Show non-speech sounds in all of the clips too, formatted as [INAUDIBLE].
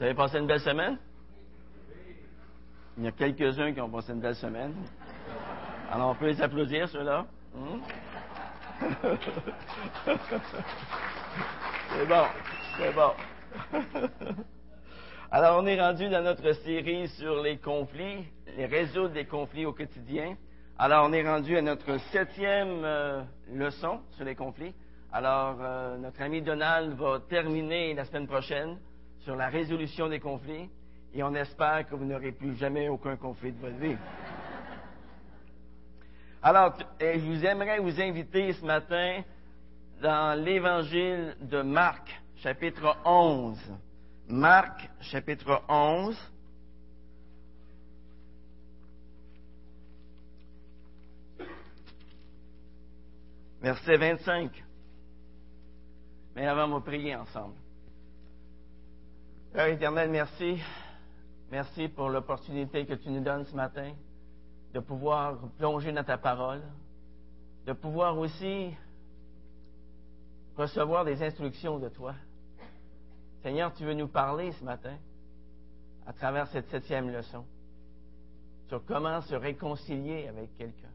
Vous avez passé une belle semaine? Il y a quelques-uns qui ont passé une belle semaine. Alors, on peut les applaudir, ceux-là. Hmm? [LAUGHS] c'est bon, c'est bon. [LAUGHS] Alors, on est rendu dans notre série sur les conflits, les résoudre des conflits au quotidien. Alors, on est rendu à notre septième euh, leçon sur les conflits. Alors, euh, notre ami Donald va terminer la semaine prochaine sur la résolution des conflits et on espère que vous n'aurez plus jamais aucun conflit de votre vie. Alors, je vous aimerais vous inviter ce matin dans l'évangile de Marc, chapitre 11. Marc, chapitre 11. Verset 25. Mais avant, on va prier ensemble. Père éternel, merci. Merci pour l'opportunité que tu nous donnes ce matin de pouvoir plonger dans ta parole, de pouvoir aussi recevoir des instructions de toi. Seigneur, tu veux nous parler ce matin, à travers cette septième leçon, sur comment se réconcilier avec quelqu'un.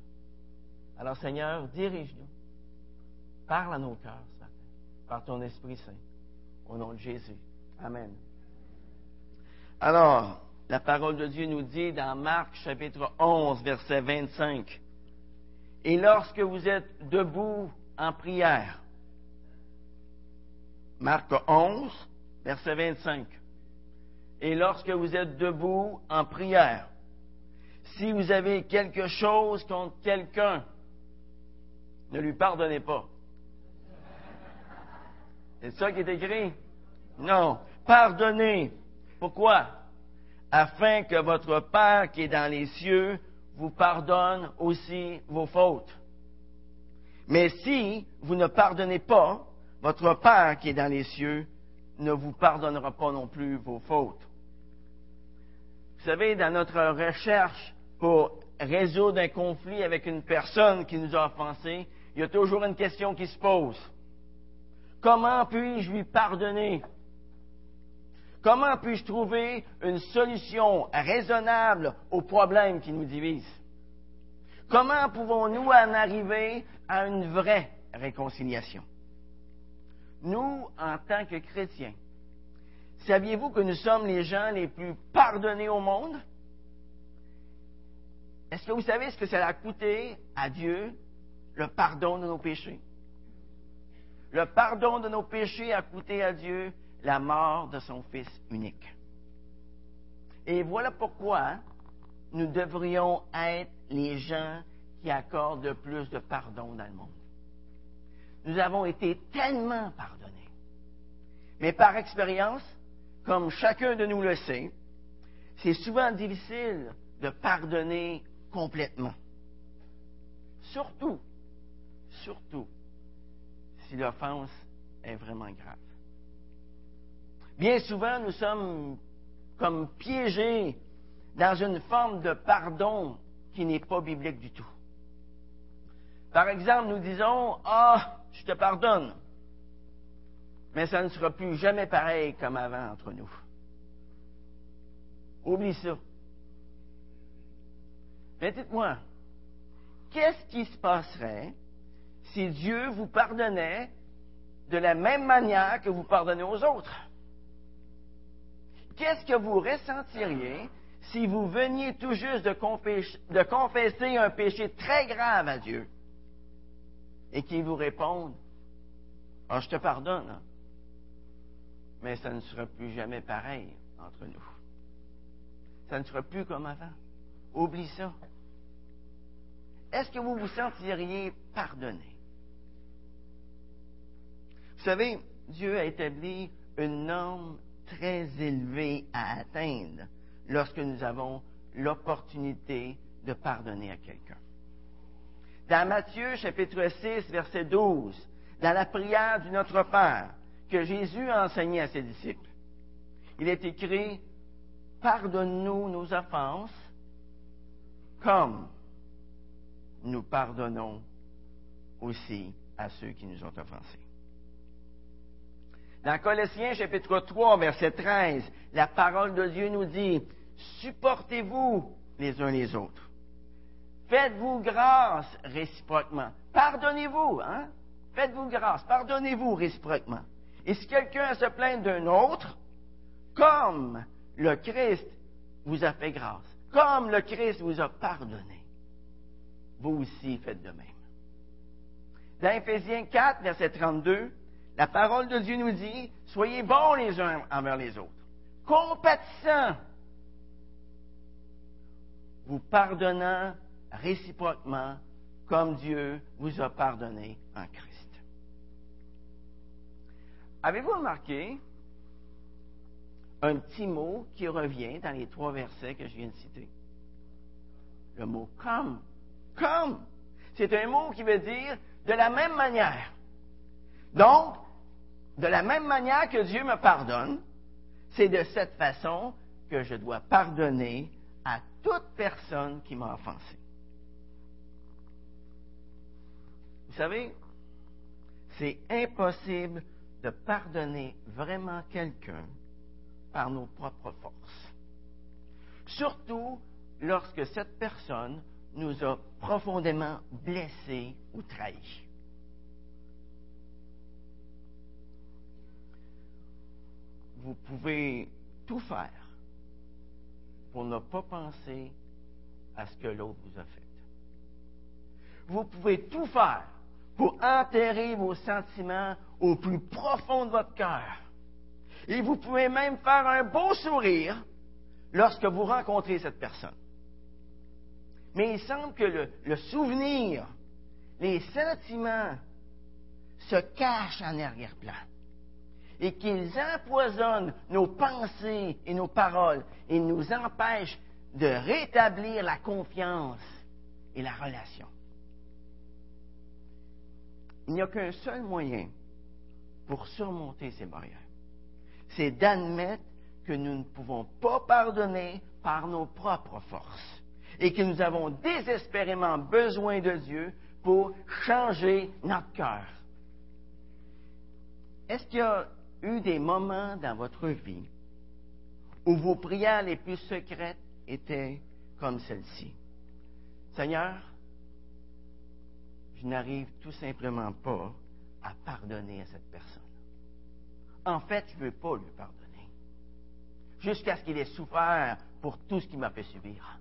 Alors, Seigneur, dirige-nous. Parle à nos cœurs ce matin, par ton Esprit Saint, au nom de Jésus. Amen. Alors, la parole de Dieu nous dit dans Marc chapitre 11, verset 25, Et lorsque vous êtes debout en prière, Marc 11, verset 25. Et lorsque vous êtes debout en prière, si vous avez quelque chose contre quelqu'un, ne lui pardonnez pas. C'est ça qui est écrit? Non. Pardonnez. Pourquoi? Afin que votre Père qui est dans les cieux vous pardonne aussi vos fautes. Mais si vous ne pardonnez pas, votre Père qui est dans les cieux ne vous pardonnera pas non plus vos fautes. Vous savez, dans notre recherche pour résoudre un conflit avec une personne qui nous a offensés, il y a toujours une question qui se pose. Comment puis-je lui pardonner? Comment puis-je trouver une solution raisonnable aux problèmes qui nous divisent? Comment pouvons-nous en arriver à une vraie réconciliation? nous, en tant que chrétiens, saviez-vous que nous sommes les gens les plus pardonnés au monde? Est-ce que vous savez ce que ça a coûté à Dieu, le pardon de nos péchés? Le pardon de nos péchés a coûté à Dieu la mort de son Fils unique. Et voilà pourquoi nous devrions être les gens qui accordent le plus de pardon dans le monde nous avons été tellement pardonnés. Mais par expérience, comme chacun de nous le sait, c'est souvent difficile de pardonner complètement. Surtout, surtout, si l'offense est vraiment grave. Bien souvent, nous sommes comme piégés dans une forme de pardon qui n'est pas biblique du tout. Par exemple, nous disons, ah, je te pardonne. Mais ça ne sera plus jamais pareil comme avant entre nous. Oublie ça. Mais dites-moi, qu'est-ce qui se passerait si Dieu vous pardonnait de la même manière que vous pardonnez aux autres? Qu'est-ce que vous ressentiriez si vous veniez tout juste de, confesser un péché très grave à Dieu? et qui vous répondent Ah, je te pardonne, hein. mais ça ne sera plus jamais pareil entre nous. Ça ne sera plus comme avant. Oublie ça. Est-ce que vous vous sentiriez pardonné? Vous savez, Dieu a établi une norme très élevée à atteindre lorsque nous avons l'opportunité de pardonner à quelqu'un dans Matthieu chapitre 6, verset 12, dans la prière du Notre Père que Jésus a enseigné à ses disciples. Il est écrit, Pardonne-nous nos offenses comme nous pardonnons aussi à ceux qui nous ont offensés. Dans Colossiens chapitre 3, verset 13, la parole de Dieu nous dit, supportez-vous les uns les autres. Faites-vous grâce réciproquement. Pardonnez-vous, hein? Faites-vous grâce. Pardonnez-vous réciproquement. Et si quelqu'un se plaint d'un autre, comme le Christ vous a fait grâce, comme le Christ vous a pardonné, vous aussi faites de même. Dans Éphésiens 4, verset 32, la parole de Dieu nous dit, soyez bons les uns envers les autres, compatissants, vous pardonnant réciproquement comme Dieu vous a pardonné en Christ. Avez-vous remarqué un petit mot qui revient dans les trois versets que je viens de citer? Le mot comme. Comme. C'est un mot qui veut dire de la même manière. Donc, de la même manière que Dieu me pardonne, c'est de cette façon que je dois pardonner à toute personne qui m'a offensé. Vous savez, c'est impossible de pardonner vraiment quelqu'un par nos propres forces. Surtout lorsque cette personne nous a profondément blessés ou trahis. Vous pouvez tout faire pour ne pas penser à ce que l'autre vous a fait. Vous pouvez tout faire pour enterrer vos sentiments au plus profond de votre cœur. Et vous pouvez même faire un beau sourire lorsque vous rencontrez cette personne. Mais il semble que le, souvenir, les sentiments se cachent en arrière-plan et qu'ils empoisonnent nos pensées et nos paroles et nous empêchent de rétablir la confiance et la relation. Il n'y a qu'un seul moyen pour surmonter ces barrières. C'est d'admettre que nous ne pouvons pas pardonner par nos propres forces et que nous avons désespérément besoin de Dieu pour changer notre cœur. Est-ce qu'il y a eu des moments dans votre vie où vos prières les plus secrètes étaient comme celle-ci? Seigneur, je n'arrive tout simplement pas à pardonner à cette personne. En fait, je ne veux pas lui pardonner. Jusqu'à ce qu'il ait souffert pour tout ce qu'il m'a fait subir.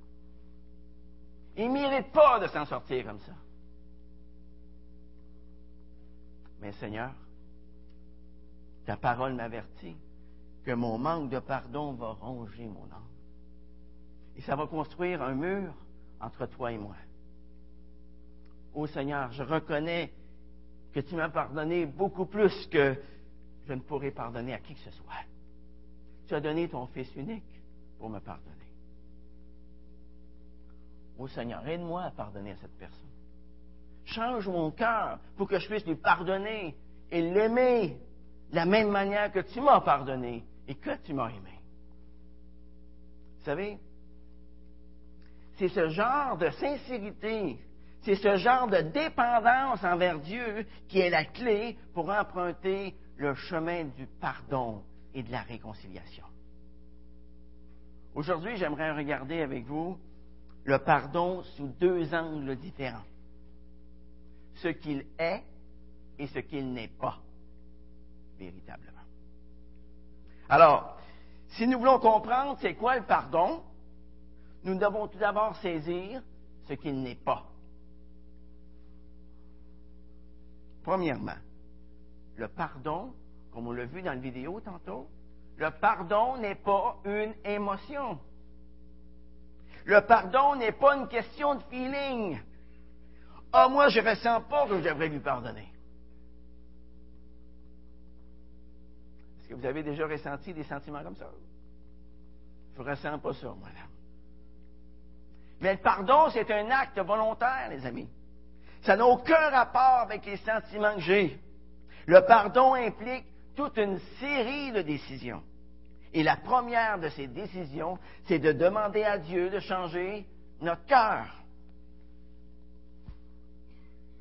Il ne mérite pas de s'en sortir comme ça. Mais Seigneur, ta parole m'avertit que mon manque de pardon va ronger mon âme. Et ça va construire un mur entre toi et moi. Ô Seigneur, je reconnais que tu m'as pardonné beaucoup plus que je ne pourrais pardonner à qui que ce soit. Tu as donné ton Fils unique pour me pardonner. Ô Seigneur, aide-moi à pardonner à cette personne. Change mon cœur pour que je puisse lui pardonner et l'aimer de la même manière que tu m'as pardonné et que tu m'as aimé. Vous savez, c'est ce genre de sincérité, c'est ce genre de dépendance envers Dieu qui est la clé pour emprunter le chemin du pardon et de la réconciliation. Aujourd'hui, j'aimerais regarder avec vous le pardon sous deux angles différents. Ce qu'il est et ce qu'il n'est pas, véritablement. Alors, si nous voulons comprendre c'est quoi le pardon, nous devons tout d'abord saisir ce qu'il n'est pas. Premièrement, le pardon, comme on l'a vu dans la vidéo tantôt, le pardon n'est pas une émotion. Le pardon n'est pas une question de feeling. Ah, moi, je ne ressens pas que je devrais lui pardonner. Est-ce que vous avez déjà ressenti des sentiments comme ça? Je ne ressens pas ça, moi, Mais le pardon, c'est un acte volontaire, les amis. Ça n'a aucun rapport avec les sentiments que j'ai. Le pardon implique toute une série de décisions. Et la première de ces décisions, c'est de demander à Dieu de changer notre cœur.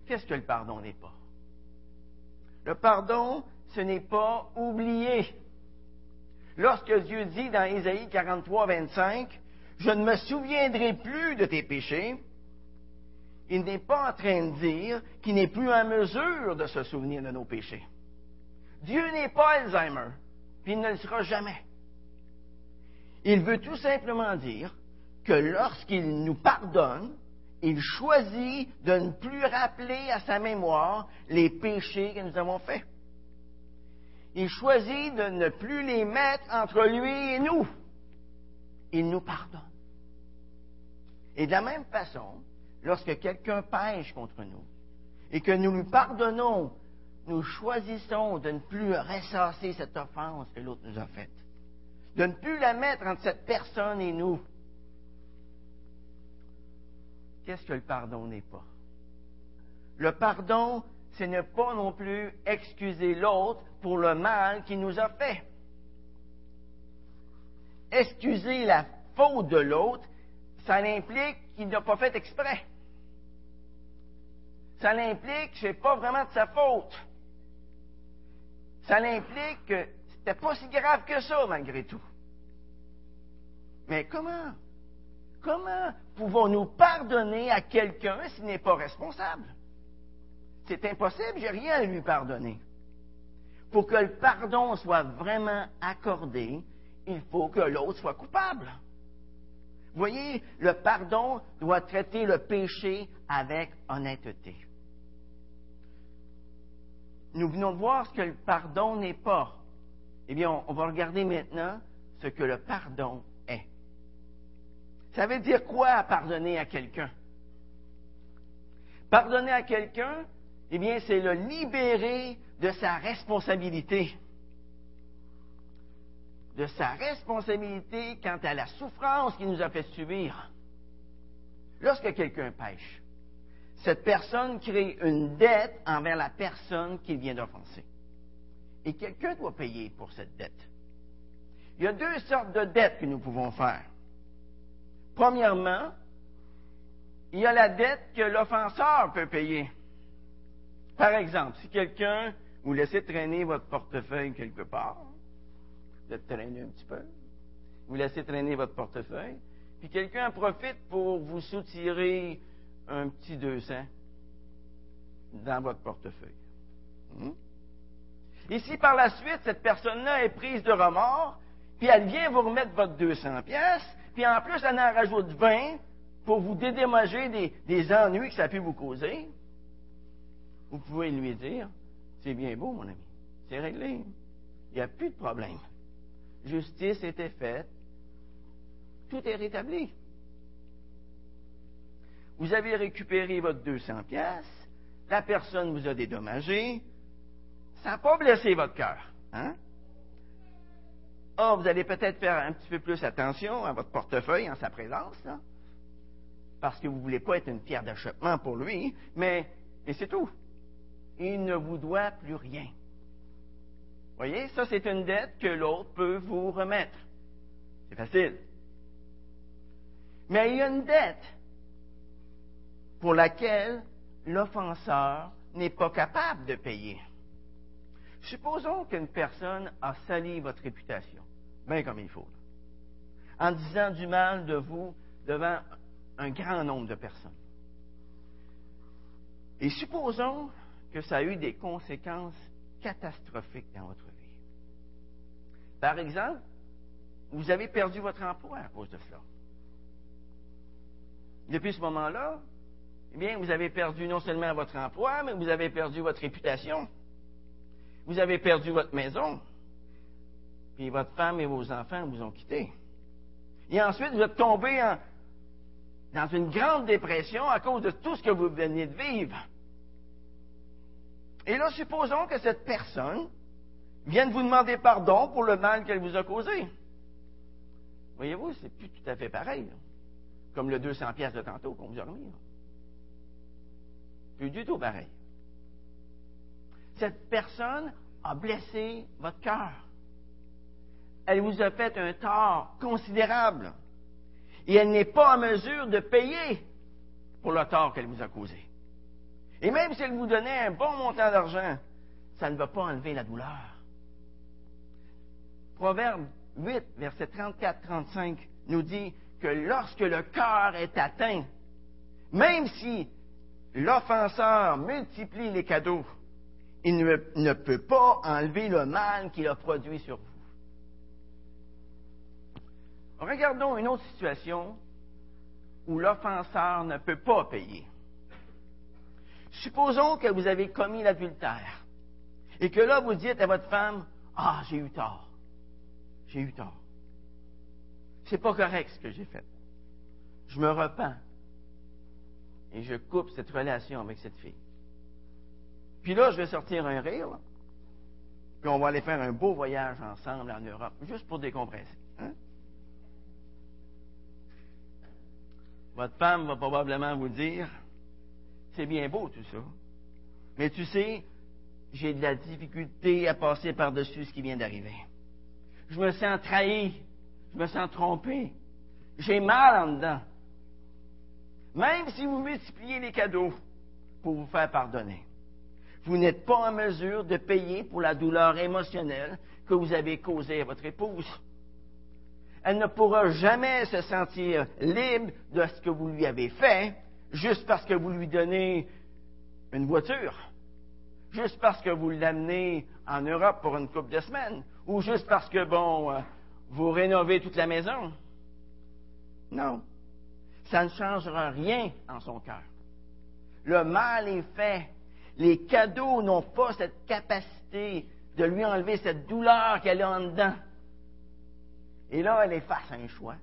Qu'est-ce que le pardon n'est pas? Le pardon, ce n'est pas oublier. Lorsque Dieu dit dans Ésaïe 43, 25, Je ne me souviendrai plus de tes péchés, il n'est pas en train de dire qu'il n'est plus en mesure de se souvenir de nos péchés. Dieu n'est pas Alzheimer, puis il ne le sera jamais. Il veut tout simplement dire que lorsqu'il nous pardonne, il choisit de ne plus rappeler à sa mémoire les péchés que nous avons faits. Il choisit de ne plus les mettre entre lui et nous. Il nous pardonne. Et de la même façon, lorsque quelqu'un pêche contre nous et que nous lui pardonnons, nous choisissons de ne plus ressasser cette offense que l'autre nous a faite, de ne plus la mettre entre cette personne et nous, qu'est-ce que le pardon n'est pas? Le pardon, c'est ne pas non plus excuser l'autre pour le mal qu'il nous a fait. Excuser la faute de l'autre, ça implique qu'il n'a pas fait exprès. Ça implique que ce n'est pas vraiment de sa faute. Ça implique que c'était pas si grave que ça, malgré tout. Mais comment? Comment pouvons-nous pardonner à quelqu'un s'il n'est pas responsable? C'est impossible, j'ai rien à lui pardonner. Pour que le pardon soit vraiment accordé, il faut que l'autre soit coupable. Vous voyez, le pardon doit traiter le péché avec honnêteté. Nous venons de voir ce que le pardon n'est pas. Eh bien, on va regarder maintenant ce que le pardon ça veut dire quoi pardonner à quelqu'un? Pardonner à quelqu'un, eh bien, c'est le libérer de sa responsabilité. De sa responsabilité quant à la souffrance qu'il nous a fait subir. Lorsque quelqu'un pêche, cette personne crée une dette envers la personne qu'il vient d'offenser. Et quelqu'un doit payer pour cette dette. Il y a deux sortes de dettes que nous pouvons faire. Premièrement, il y a la dette que l'offenseur peut payer. Par exemple, si quelqu'un vous laissez traîner votre portefeuille quelque part, vous êtes traîné un petit peu, vous laissez traîner votre portefeuille, puis quelqu'un en profite pour vous soutirer un petit 200 dans votre portefeuille. Hmm? Et si par la suite, cette personne-là est prise de remords, puis elle vient vous remettre votre 200 pièces, puis en plus, elle en rajoute 20 pour vous dédommager des, ennuis que ça a pu vous causer. Vous pouvez lui dire, c'est bien beau, mon ami, c'est réglé. Il n'y a plus de problème. Justice était faite. Tout est rétabli. Vous avez récupéré votre 200 pièces. La personne vous a dédommagé. Ça n'a pas blessé votre cœur. Hein? Ah, vous allez peut-être faire un petit peu plus attention à votre portefeuille en sa présence, parce que vous ne voulez pas être une pierre d'achoppement pour lui, mais, mais c'est tout. Il ne vous doit plus rien. Voyez, ça c'est une dette que l'autre peut vous remettre. C'est facile. Mais il y a une dette pour laquelle l'offenseur n'est pas capable de payer. Supposons qu'une personne a sali votre réputation bien comme il faut, en disant du mal de vous devant un grand nombre de personnes. Et supposons que ça a eu des conséquences catastrophiques dans votre vie. Par exemple, vous avez perdu votre emploi à cause de cela. Depuis ce moment-là, eh bien, vous avez perdu non seulement votre emploi, mais vous avez perdu votre réputation. Vous avez perdu votre maison puis votre femme et vos enfants vous ont quitté. Et ensuite, vous êtes tombé dans une grande dépression à cause de tout ce que vous veniez de vivre. Et là, supposons que cette personne vienne vous demander pardon pour le mal qu'elle vous a causé. Voyez-vous, c'est plus tout à fait pareil. Comme le 200 pièces de tantôt qu'on vous a remis. Plus du tout pareil. Cette personne a blessé votre cœur elle vous a fait un tort considérable. Et elle n'est pas en mesure de payer pour le tort qu'elle vous a causé. Et même si elle vous donnait un bon montant d'argent, ça ne va pas enlever la douleur. Proverbe 8, verset 34-35 nous dit que lorsque le cœur est atteint, même si l'offenseur multiplie les cadeaux, il ne, ne, peut pas enlever le mal qu'il a produit sur vous. Regardons une autre situation où l'offenseur ne peut pas payer. Supposons que vous avez commis l'adultère et que là vous dites à votre femme Ah, j'ai eu tort. J'ai eu tort. C'est pas correct ce que j'ai fait. Je me repens et je coupe cette relation avec cette fille. Puis là, je vais sortir un rire, puis on va aller faire un beau voyage ensemble en Europe, juste pour décompresser. Hein? Votre femme va probablement vous dire, c'est bien beau tout ça, mais tu sais, j'ai de la difficulté à passer par-dessus ce qui vient d'arriver. Je me sens trahi, je me sens trompé, j'ai mal en dedans. Même si vous multipliez les cadeaux pour vous faire pardonner vous n'êtes pas en mesure de payer pour la douleur émotionnelle que vous avez causée à votre épouse. Elle ne pourra jamais se sentir libre de ce que vous lui avez fait juste parce que vous lui donnez une voiture, juste parce que vous l'amenez en Europe pour une couple de semaines, ou juste parce que, bon, euh, vous rénovez toute la maison. Non, ça ne changera rien en son cœur. Le mal est fait les cadeaux n'ont pas cette capacité de lui enlever cette douleur qu'elle a en dedans. Et là, elle est face à un choix.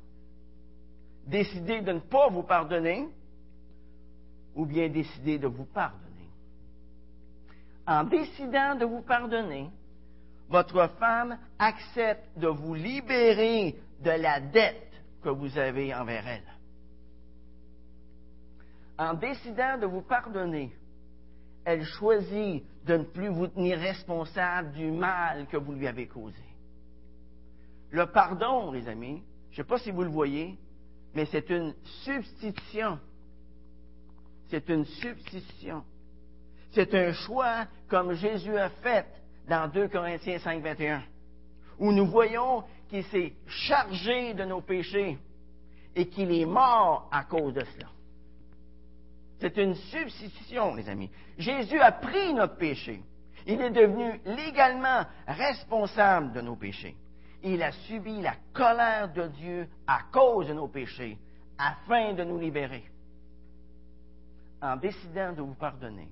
Décider de ne pas vous pardonner ou bien décider de vous pardonner. En décidant de vous pardonner, votre femme accepte de vous libérer de la dette que vous avez envers elle. En décidant de vous pardonner, elle choisit de ne plus vous tenir responsable du mal que vous lui avez causé. Le pardon, les amis, je ne sais pas si vous le voyez, mais c'est une substitution. C'est une substitution. C'est un choix comme Jésus a fait dans 2 Corinthiens 5, 21, où nous voyons qu'il s'est chargé de nos péchés et qu'il est mort à cause de cela. C'est une substitution, les amis. Jésus a pris notre péché. Il est devenu légalement responsable de nos péchés. Il a subi la colère de Dieu à cause de nos péchés, afin de nous libérer. En décidant de vous pardonner,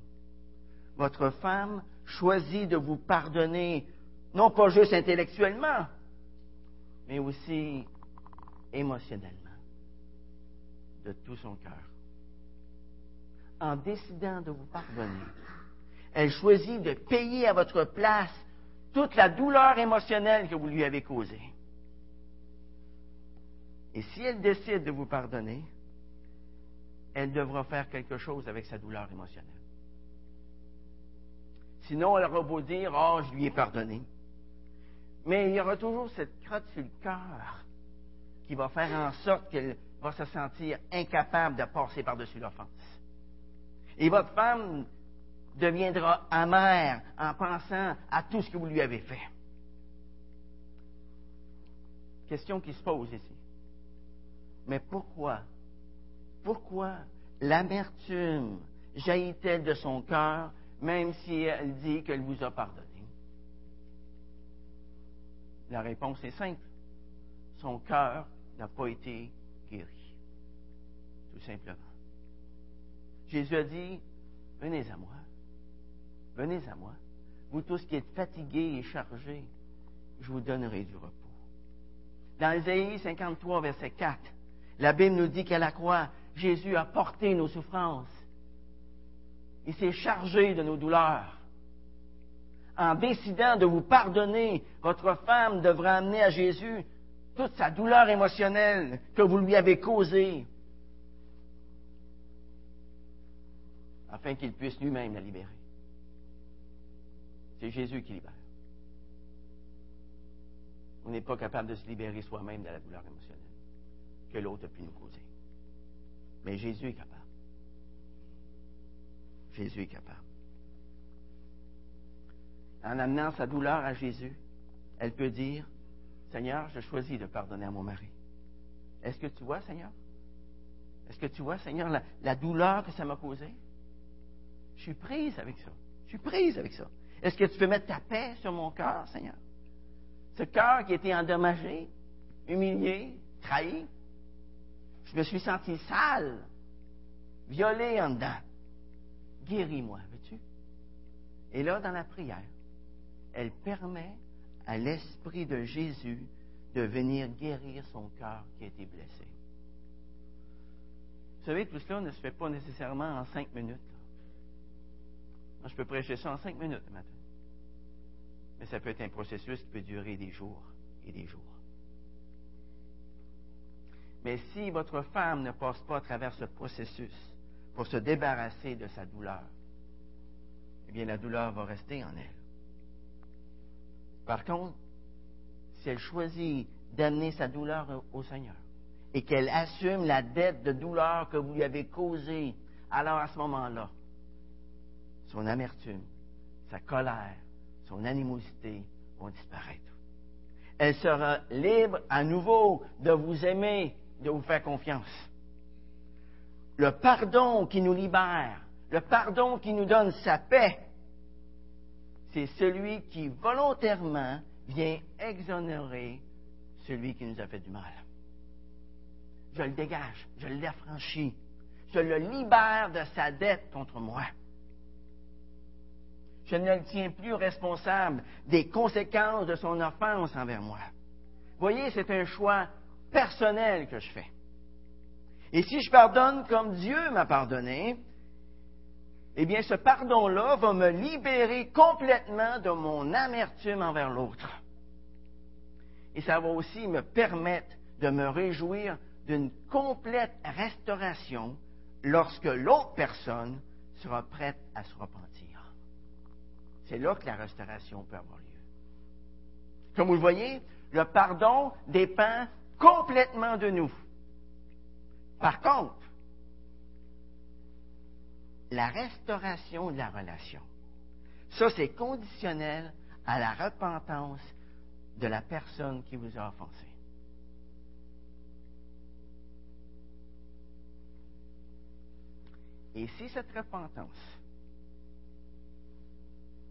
votre femme choisit de vous pardonner, non pas juste intellectuellement, mais aussi émotionnellement, de tout son cœur en décidant de vous pardonner. Elle choisit de payer à votre place toute la douleur émotionnelle que vous lui avez causée. Et si elle décide de vous pardonner, elle devra faire quelque chose avec sa douleur émotionnelle. Sinon, elle aura beau dire, oh, je lui ai pardonné. Mais il y aura toujours cette crotte sur le cœur qui va faire en sorte qu'elle va se sentir incapable de passer par-dessus l'offense. Et votre femme deviendra amère en pensant à tout ce que vous lui avez fait. Question qui se pose ici. Mais pourquoi, pourquoi l'amertume jaillit-elle de son cœur, même si elle dit qu'elle vous a pardonné? La réponse est simple. Son cœur n'a pas été guéri. Tout simplement. Jésus a dit, venez à moi, venez à moi, vous tous qui êtes fatigués et chargés, je vous donnerai du repos. Dans Ésaïe 53, verset 4, la Bible nous dit qu'à la croix, Jésus a porté nos souffrances. Il s'est chargé de nos douleurs. En décidant de vous pardonner, votre femme devra amener à Jésus toute sa douleur émotionnelle que vous lui avez causée afin qu'il puisse lui-même la libérer. C'est Jésus qui libère. On n'est pas capable de se libérer soi-même de la douleur émotionnelle que l'autre a pu nous causer. Mais Jésus est capable. Jésus est capable. en amenant sa douleur à Jésus, elle peut dire, Seigneur, je choisis de pardonner à mon mari. Est-ce que tu vois, Seigneur? Est-ce que tu vois, Seigneur, la, douleur que ça m'a causée? Je suis prise avec ça. Je suis prise avec ça. Est-ce que tu peux mettre ta paix sur mon cœur, Seigneur? Ce cœur qui a été endommagé, humilié, trahi. Je me suis senti sale, violé en dedans. Guéris-moi, veux-tu? Et là, dans la prière, elle permet à l'Esprit de Jésus de venir guérir son cœur qui a été blessé. Vous savez, tout cela ne se fait pas nécessairement en cinq minutes. Moi, je peux prêcher ça en cinq minutes le matin. Mais ça peut être un processus qui peut durer des jours et des jours. Mais si votre femme ne passe pas à travers ce processus pour se débarrasser de sa douleur, eh bien la douleur va rester en elle. Par contre, si elle choisit d'amener sa douleur au Seigneur et qu'elle assume la dette de douleur que vous lui avez causée, alors à ce moment-là, son amertume, sa colère, son animosité vont disparaître. Elle sera libre à nouveau de vous aimer, de vous faire confiance. Le pardon qui nous libère, le pardon qui nous donne sa paix, c'est celui qui volontairement vient exonérer celui qui nous a fait du mal. Je le dégage, je l'affranchis, je le libère de sa dette contre moi. Je ne le tiens plus responsable des conséquences de son offense envers moi. Voyez, c'est un choix personnel que je fais. Et si je pardonne comme Dieu m'a pardonné, eh bien, ce pardon-là va me libérer complètement de mon amertume envers l'autre. Et ça va aussi me permettre de me réjouir d'une complète restauration lorsque l'autre personne sera prête à se repentir. C'est là que la restauration peut avoir lieu. Comme vous le voyez, le pardon dépend complètement de nous. Par contre, la restauration de la relation, ça c'est conditionnel à la repentance de la personne qui vous a offensé. Et si cette repentance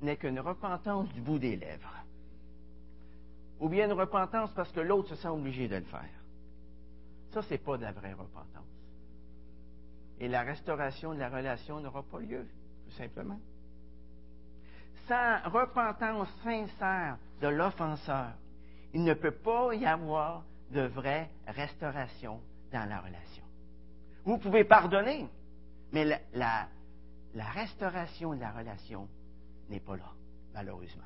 n'est qu'une repentance du bout des lèvres. Ou bien une repentance parce que l'autre se sent obligé de le faire. Ça, ce n'est pas de la vraie repentance. Et la restauration de la relation n'aura pas lieu, tout simplement. Sans repentance sincère de l'offenseur, il ne peut pas y avoir de vraie restauration dans la relation. Vous pouvez pardonner, mais la, la, restauration de la relation n'est pas là, malheureusement.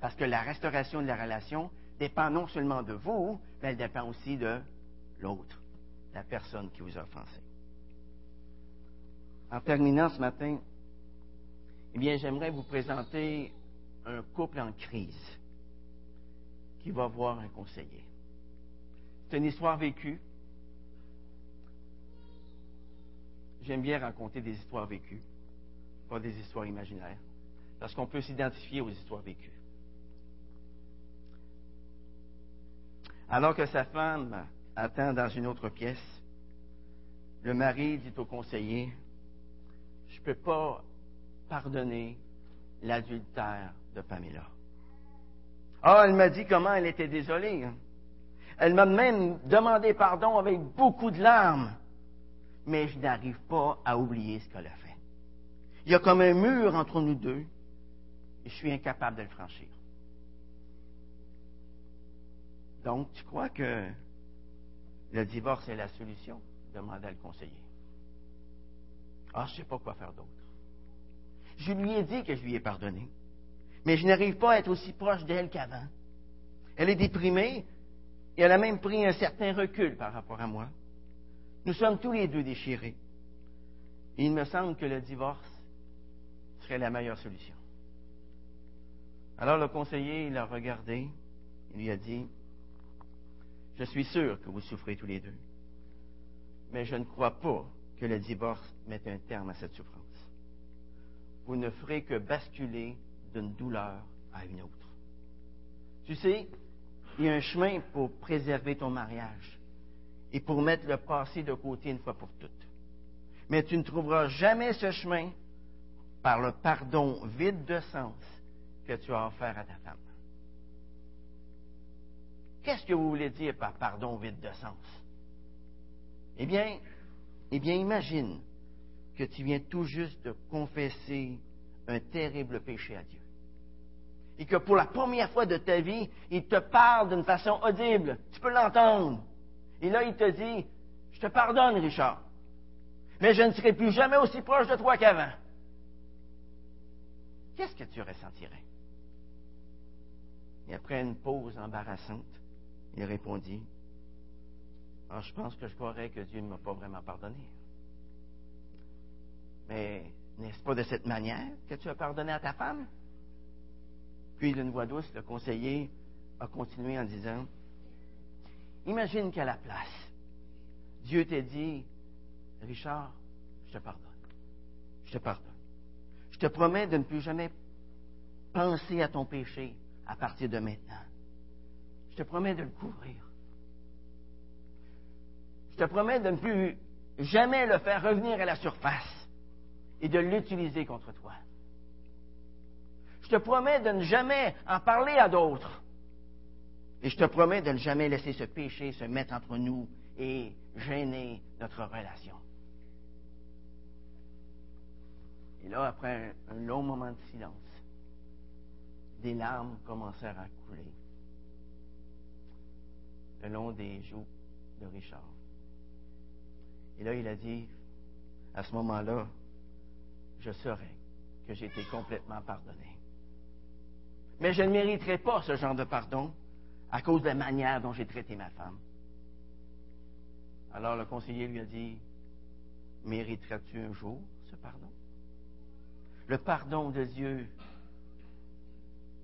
Parce que la restauration de la relation dépend non seulement de vous, mais elle dépend aussi de l'autre, la personne qui vous a offensé. En terminant ce matin, eh bien, j'aimerais vous présenter un couple en crise qui va voir un conseiller. C'est une histoire vécue. J'aime bien raconter des histoires vécues, pas des histoires imaginaires parce qu'on peut s'identifier aux histoires vécues. Alors que sa femme attend dans une autre pièce, le mari dit au conseiller, je ne peux pas pardonner l'adultère de Pamela. Ah, elle m'a dit comment elle était désolée. Hein. Elle m'a même demandé pardon avec beaucoup de larmes. Mais je n'arrive pas à oublier ce qu'elle a fait. Il y a comme un mur entre nous deux je suis incapable de le franchir. Donc, tu crois que le divorce est la solution? demanda le conseiller. Ah, je ne sais pas quoi faire d'autre. Je lui ai dit que je lui ai pardonné, mais je n'arrive pas à être aussi proche d'elle qu'avant. Elle est déprimée et elle a même pris un certain recul par rapport à moi. Nous sommes tous les deux déchirés. Il me semble que le divorce serait la meilleure solution. Alors le conseiller l'a regardé, il lui a dit, je suis sûr que vous souffrez tous les deux, mais je ne crois pas que le divorce mette un terme à cette souffrance. Vous ne ferez que basculer d'une douleur à une autre. Tu sais, il y a un chemin pour préserver ton mariage et pour mettre le passé de côté une fois pour toutes. Mais tu ne trouveras jamais ce chemin par le pardon vide de sens que tu as offert à ta femme. Qu'est-ce que vous voulez dire par pardon vide de sens? Eh bien, eh bien, imagine que tu viens tout juste de confesser un terrible péché à Dieu. Et que pour la première fois de ta vie, il te parle d'une façon audible. Tu peux l'entendre. Et là, il te dit, je te pardonne, Richard. Mais je ne serai plus jamais aussi proche de toi qu'avant. Qu'est-ce que tu ressentirais? Et après une pause embarrassante, il répondit, ah, je pense que je croirais que Dieu ne m'a pas vraiment pardonné. Mais n'est-ce pas de cette manière que tu as pardonné à ta femme? Puis d'une voix douce, le conseiller a continué en disant, Imagine qu'à la place, Dieu t'a dit, Richard, je te pardonne. Je te pardonne. Je te promets de ne plus jamais penser à ton péché à partir de maintenant. Je te promets de le couvrir. Je te promets de ne plus jamais le faire revenir à la surface et de l'utiliser contre toi. Je te promets de ne jamais en parler à d'autres. Et je te promets de ne jamais laisser ce péché se mettre entre nous et gêner notre relation. Et là, après un, long moment de silence, des larmes commencèrent à couler le long des joues de Richard. Et là, il a dit, à ce moment-là, je saurais que j'ai été complètement pardonné. Mais je ne mériterai pas ce genre de pardon à cause de la manière dont j'ai traité ma femme. Alors le conseiller lui a dit, mériteras-tu un jour ce pardon? Le pardon de Dieu,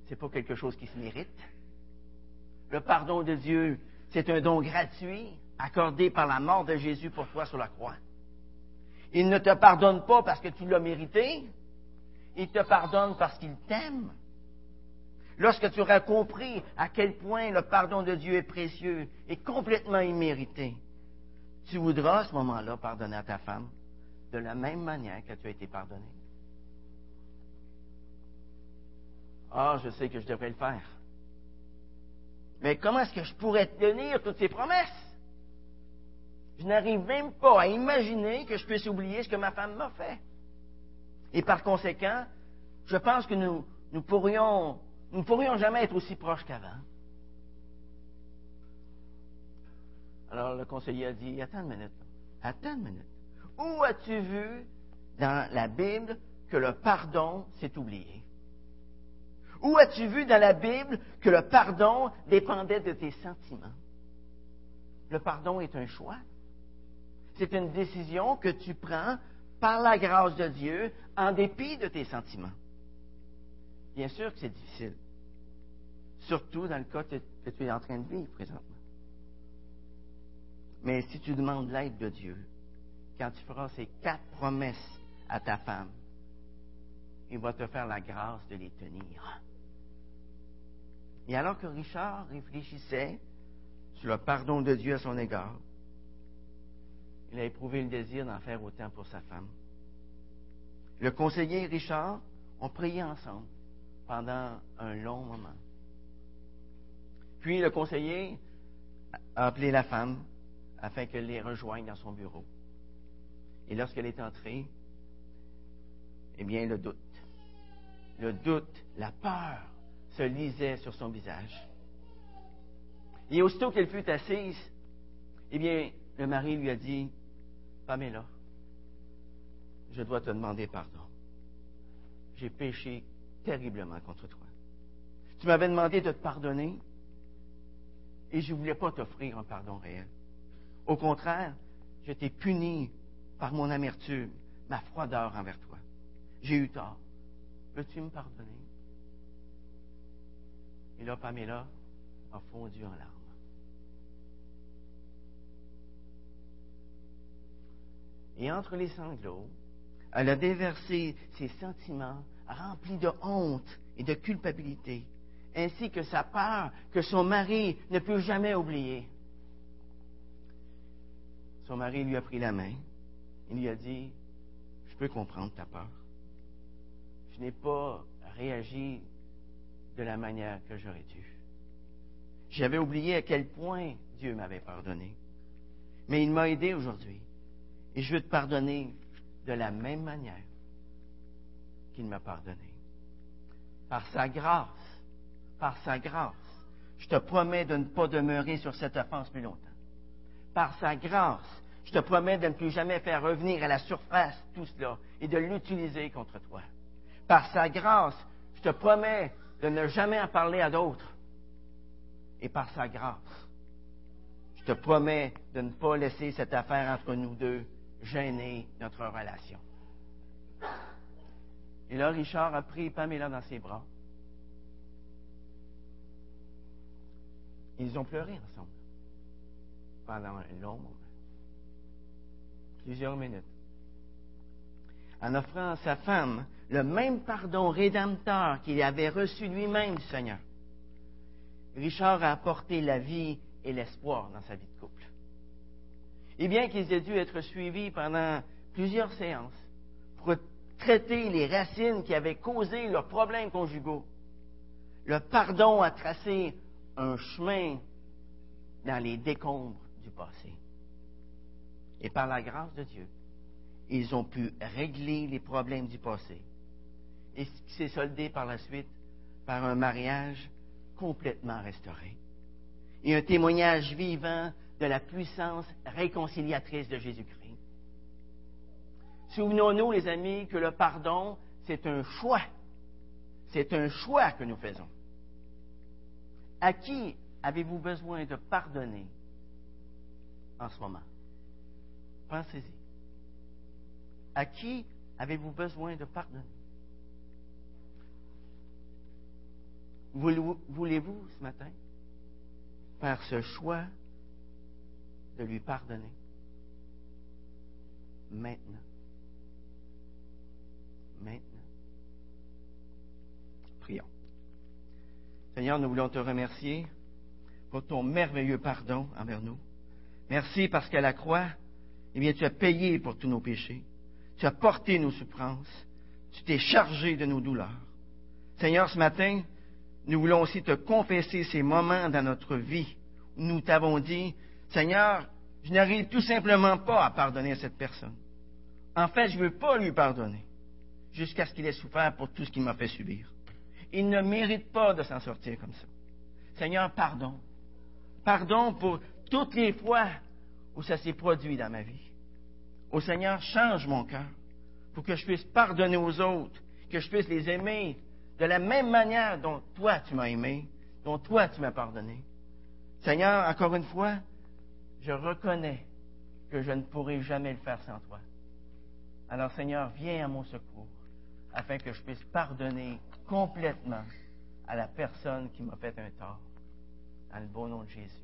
c'est pas quelque chose qui se mérite. Le pardon de Dieu, c'est un don gratuit accordé par la mort de Jésus pour toi sur la croix. Il ne te pardonne pas parce que tu l'as mérité, il te pardonne parce qu'il t'aime. Lorsque tu auras compris à quel point le pardon de Dieu est précieux et complètement immérité, tu voudras à ce moment-là pardonner à ta femme de la même manière que tu as été pardonné. Ah, je sais que je devrais le faire. Mais comment est-ce que je pourrais tenir toutes ces promesses? Je n'arrive même pas à imaginer que je puisse oublier ce que ma femme m'a fait. Et par conséquent, je pense que nous, nous pourrions nous ne pourrions jamais être aussi proches qu'avant. Alors le conseiller a dit, attends une minute, attends une minute. Où as-tu vu dans la Bible que le pardon s'est oublié? Où as-tu vu dans la Bible que le pardon dépendait de tes sentiments? Le pardon est un choix. C'est une décision que tu prends par la grâce de Dieu en dépit de tes sentiments. Bien sûr que c'est difficile surtout dans le cas que, tu es en train de vivre présentement. Mais si tu demandes l'aide de Dieu, quand tu feras ces quatre promesses à ta femme, il va te faire la grâce de les tenir. Et alors que Richard réfléchissait sur le pardon de Dieu à son égard, il a éprouvé le désir d'en faire autant pour sa femme. Le conseiller et Richard ont prié ensemble pendant un long moment. Puis le conseiller a appelé la femme afin qu'elle les rejoigne dans son bureau. Et lorsqu'elle est entrée, eh bien, le doute, le doute, la peur se lisait sur son visage. Et aussitôt qu'elle fut assise, eh bien, le mari lui a dit, Pamela, je dois te demander pardon. J'ai péché terriblement contre toi. Tu m'avais demandé de te pardonner, et je ne voulais pas t'offrir un pardon réel. Au contraire, je t'ai puni par mon amertume, ma froideur envers toi. J'ai eu tort. Veux-tu me pardonner? Et là, Pamela a fondu en larmes. Et entre les sanglots, elle a déversé ses sentiments remplis de honte et de culpabilité, ainsi que sa peur que son mari ne peut jamais oublier. Son mari lui a pris la main et lui a dit, je peux comprendre ta peur. Je n'ai pas réagi de la manière que j'aurais dû. J'avais oublié à quel point Dieu m'avait pardonné. Mais il m'a aidé aujourd'hui. Et je veux te pardonner de la même manière qu'il m'a pardonné. Par sa grâce, par sa grâce, je te promets de ne pas demeurer sur cette offense plus longtemps. Par sa grâce, je te promets de ne plus jamais faire revenir à la surface tout cela et de l'utiliser contre toi. Par sa grâce, je te promets de ne jamais en parler à d'autres. Et par sa grâce, je te promets de ne pas laisser cette affaire entre nous deux gêner notre relation. Et là, Richard a pris Pamela dans ses bras. Ils ont pleuré ensemble pendant un long moment, plusieurs minutes, en offrant à sa femme le même pardon rédempteur qu'il avait reçu lui-même du Seigneur. Richard a apporté la vie et l'espoir dans sa vie de couple. Et bien qu'ils aient dû être suivis pendant plusieurs séances pour traiter les racines qui avaient causé leurs problèmes conjugaux, le pardon a tracé un chemin dans les décombres du passé. Et par la grâce de Dieu, ils ont pu régler les problèmes du passé. Et qui s'est soldé par la suite par un mariage complètement restauré. Et un témoignage vivant de la puissance réconciliatrice de Jésus-Christ. Souvenons-nous, les amis, que le pardon, c'est un choix. C'est un choix que nous faisons. À qui avez-vous besoin de pardonner en ce moment? Pensez-y. À qui avez-vous besoin de pardonner? Voulez-vous ce matin faire ce choix de lui pardonner? Maintenant? Maintenant. Prions. Seigneur, nous voulons te remercier pour ton merveilleux pardon envers nous. Merci parce qu'à la croix, eh bien, tu as payé pour tous nos péchés. Tu as porté nos souffrances. Tu t'es chargé de nos douleurs. Seigneur, ce matin, nous voulons aussi te confesser ces moments dans notre vie où nous t'avons dit, Seigneur, je n'arrive tout simplement pas à pardonner à cette personne. En fait, je ne veux pas lui pardonner jusqu'à ce qu'il ait souffert pour tout ce qu'il m'a fait subir. Il ne mérite pas de s'en sortir comme ça. Seigneur, pardon. Pardon pour toutes les fois où ça s'est produit dans ma vie. Au Seigneur, change mon cœur pour que je puisse pardonner aux autres, que je puisse les aimer de la même manière dont toi tu m'as aimé, dont toi tu m'as pardonné. Seigneur, encore une fois, je reconnais que je ne pourrai jamais le faire sans toi. Alors Seigneur, viens à mon secours afin que je puisse pardonner complètement à la personne qui m'a fait un tort. Dans le beau nom de Jésus.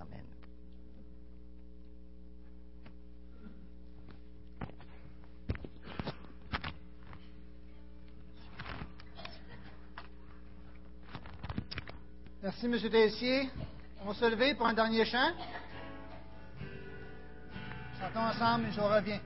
Amen. Merci, M. Tessier. On va se lever pour un dernier chant. Chantons ensemble et je reviens.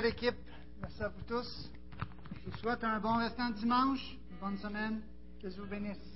À l'équipe. Merci à vous tous. Je vous souhaite un bon restant de dimanche, une bonne semaine. Que Dieu vous bénisse.